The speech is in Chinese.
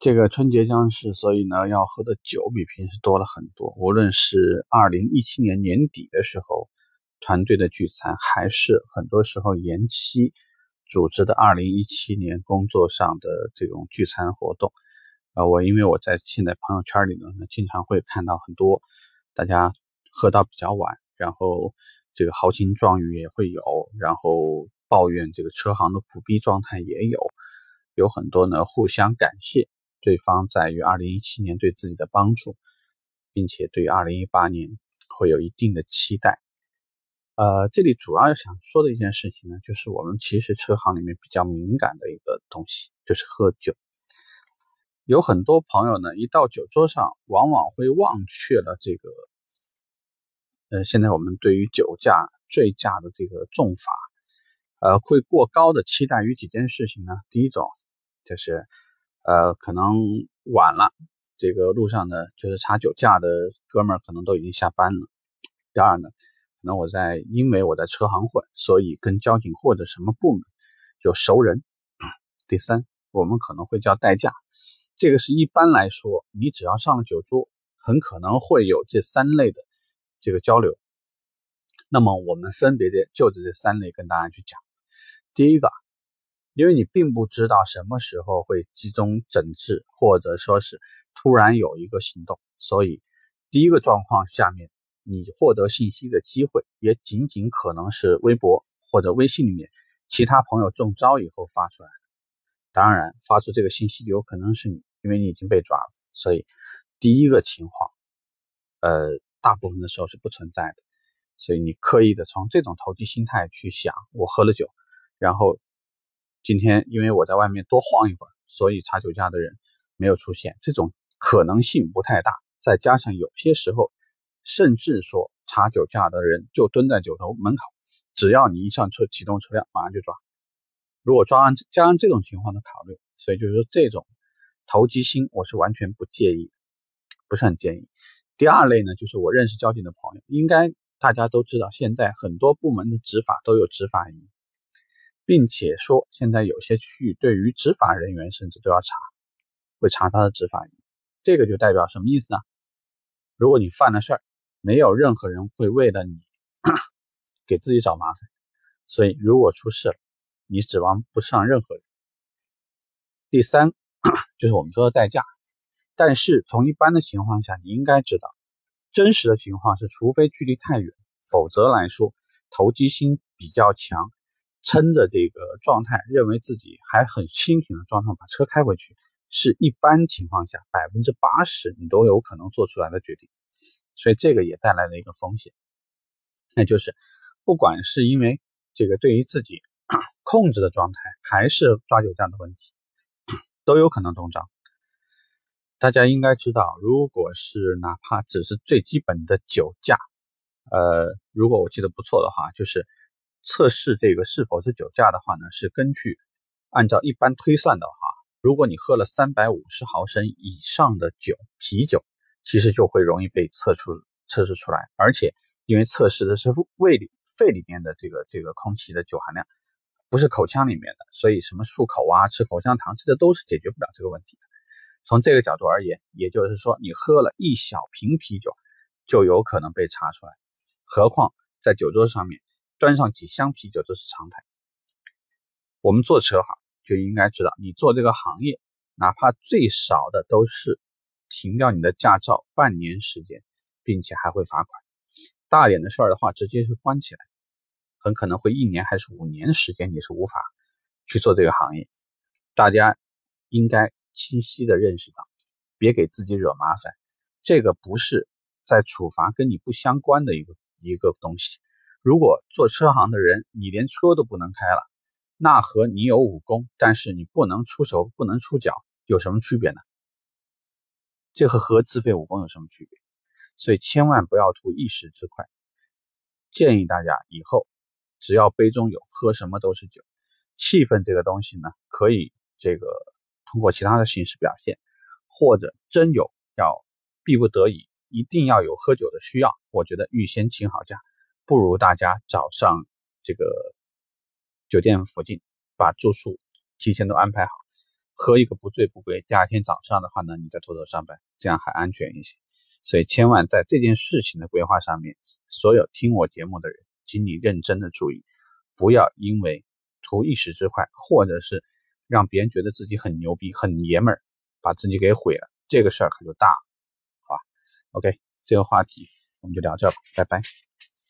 这个春节将至，所以呢，要喝的酒比平时多了很多。无论是二零一七年年底的时候团队的聚餐，还是很多时候延期组织的二零一七年工作上的这种聚餐活动，啊，我因为我在现在朋友圈里呢，经常会看到很多大家喝到比较晚，然后这个豪情壮语也会有，然后抱怨这个车行的苦逼状态也有，有很多呢互相感谢。对方在于二零一七年对自己的帮助，并且对二零一八年会有一定的期待。呃，这里主要想说的一件事情呢，就是我们其实车行里面比较敏感的一个东西，就是喝酒。有很多朋友呢，一到酒桌上，往往会忘却了这个，呃，现在我们对于酒驾、醉驾的这个重罚，呃，会过高的期待于几件事情呢？第一种就是。呃，可能晚了，这个路上呢，就是查酒驾的哥们儿可能都已经下班了。第二呢，可能我在因为我在车行混，所以跟交警或者什么部门有熟人。第三，我们可能会叫代驾，这个是一般来说，你只要上了酒桌，很可能会有这三类的这个交流。那么我们分别的就着这三类跟大家去讲。第一个。因为你并不知道什么时候会集中整治，或者说是突然有一个行动，所以第一个状况下面，你获得信息的机会也仅仅可能是微博或者微信里面其他朋友中招以后发出来的。当然，发出这个信息有可能是你，因为你已经被抓了，所以第一个情况，呃，大部分的时候是不存在的。所以你刻意的从这种投机心态去想，我喝了酒，然后。今天因为我在外面多晃一会儿，所以查酒驾的人没有出现，这种可能性不太大。再加上有些时候，甚至说查酒驾的人就蹲在酒头门口，只要你一上车启动车辆，马上就抓。如果抓完加上这种情况的考虑，所以就是说这种投机心我是完全不介意，不是很建议。第二类呢，就是我认识交警的朋友，应该大家都知道，现在很多部门的执法都有执法仪。并且说，现在有些区域对于执法人员甚至都要查，会查他的执法仪，这个就代表什么意思呢？如果你犯了事儿，没有任何人会为了你给自己找麻烦，所以如果出事了，你指望不上任何人。第三，就是我们说的代驾，但是从一般的情况下，你应该知道，真实的情况是，除非距离太远，否则来说，投机心比较强。撑着这个状态，认为自己还很清醒的状态把车开回去，是一般情况下百分之八十你都有可能做出来的决定，所以这个也带来了一个风险，那就是不管是因为这个对于自己 控制的状态，还是抓酒驾的问题，都有可能中招。大家应该知道，如果是哪怕只是最基本的酒驾，呃，如果我记得不错的话，就是。测试这个是否是酒驾的话呢，是根据按照一般推算的话，如果你喝了三百五十毫升以上的酒啤酒，其实就会容易被测出测试出来。而且因为测试的是胃里肺里面的这个这个空气的酒含量，不是口腔里面的，所以什么漱口啊、吃口香糖，这都是解决不了这个问题的。从这个角度而言，也就是说你喝了一小瓶啤酒就有可能被查出来，何况在酒桌上面。端上几箱啤酒都是常态。我们做车行就应该知道，你做这个行业，哪怕最少的都是停掉你的驾照半年时间，并且还会罚款。大点的事儿的话，直接是关起来，很可能会一年还是五年时间，你是无法去做这个行业。大家应该清晰的认识到，别给自己惹麻烦。这个不是在处罚跟你不相关的一个一个东西。如果做车行的人，你连车都不能开了，那和你有武功，但是你不能出手、不能出脚，有什么区别呢？这和和自废武功有什么区别？所以千万不要图一时之快。建议大家以后只要杯中有，喝什么都是酒。气氛这个东西呢，可以这个通过其他的形式表现，或者真有要逼不得已，一定要有喝酒的需要，我觉得预先请好假。不如大家早上这个酒店附近把住宿提前都安排好，喝一个不醉不归，第二天早上的话呢，你再偷偷上班，这样还安全一些。所以千万在这件事情的规划上面，所有听我节目的人，请你认真的注意，不要因为图一时之快，或者是让别人觉得自己很牛逼、很爷们儿，把自己给毁了，这个事儿可就大了，好吧？OK，这个话题我们就聊这吧，拜拜。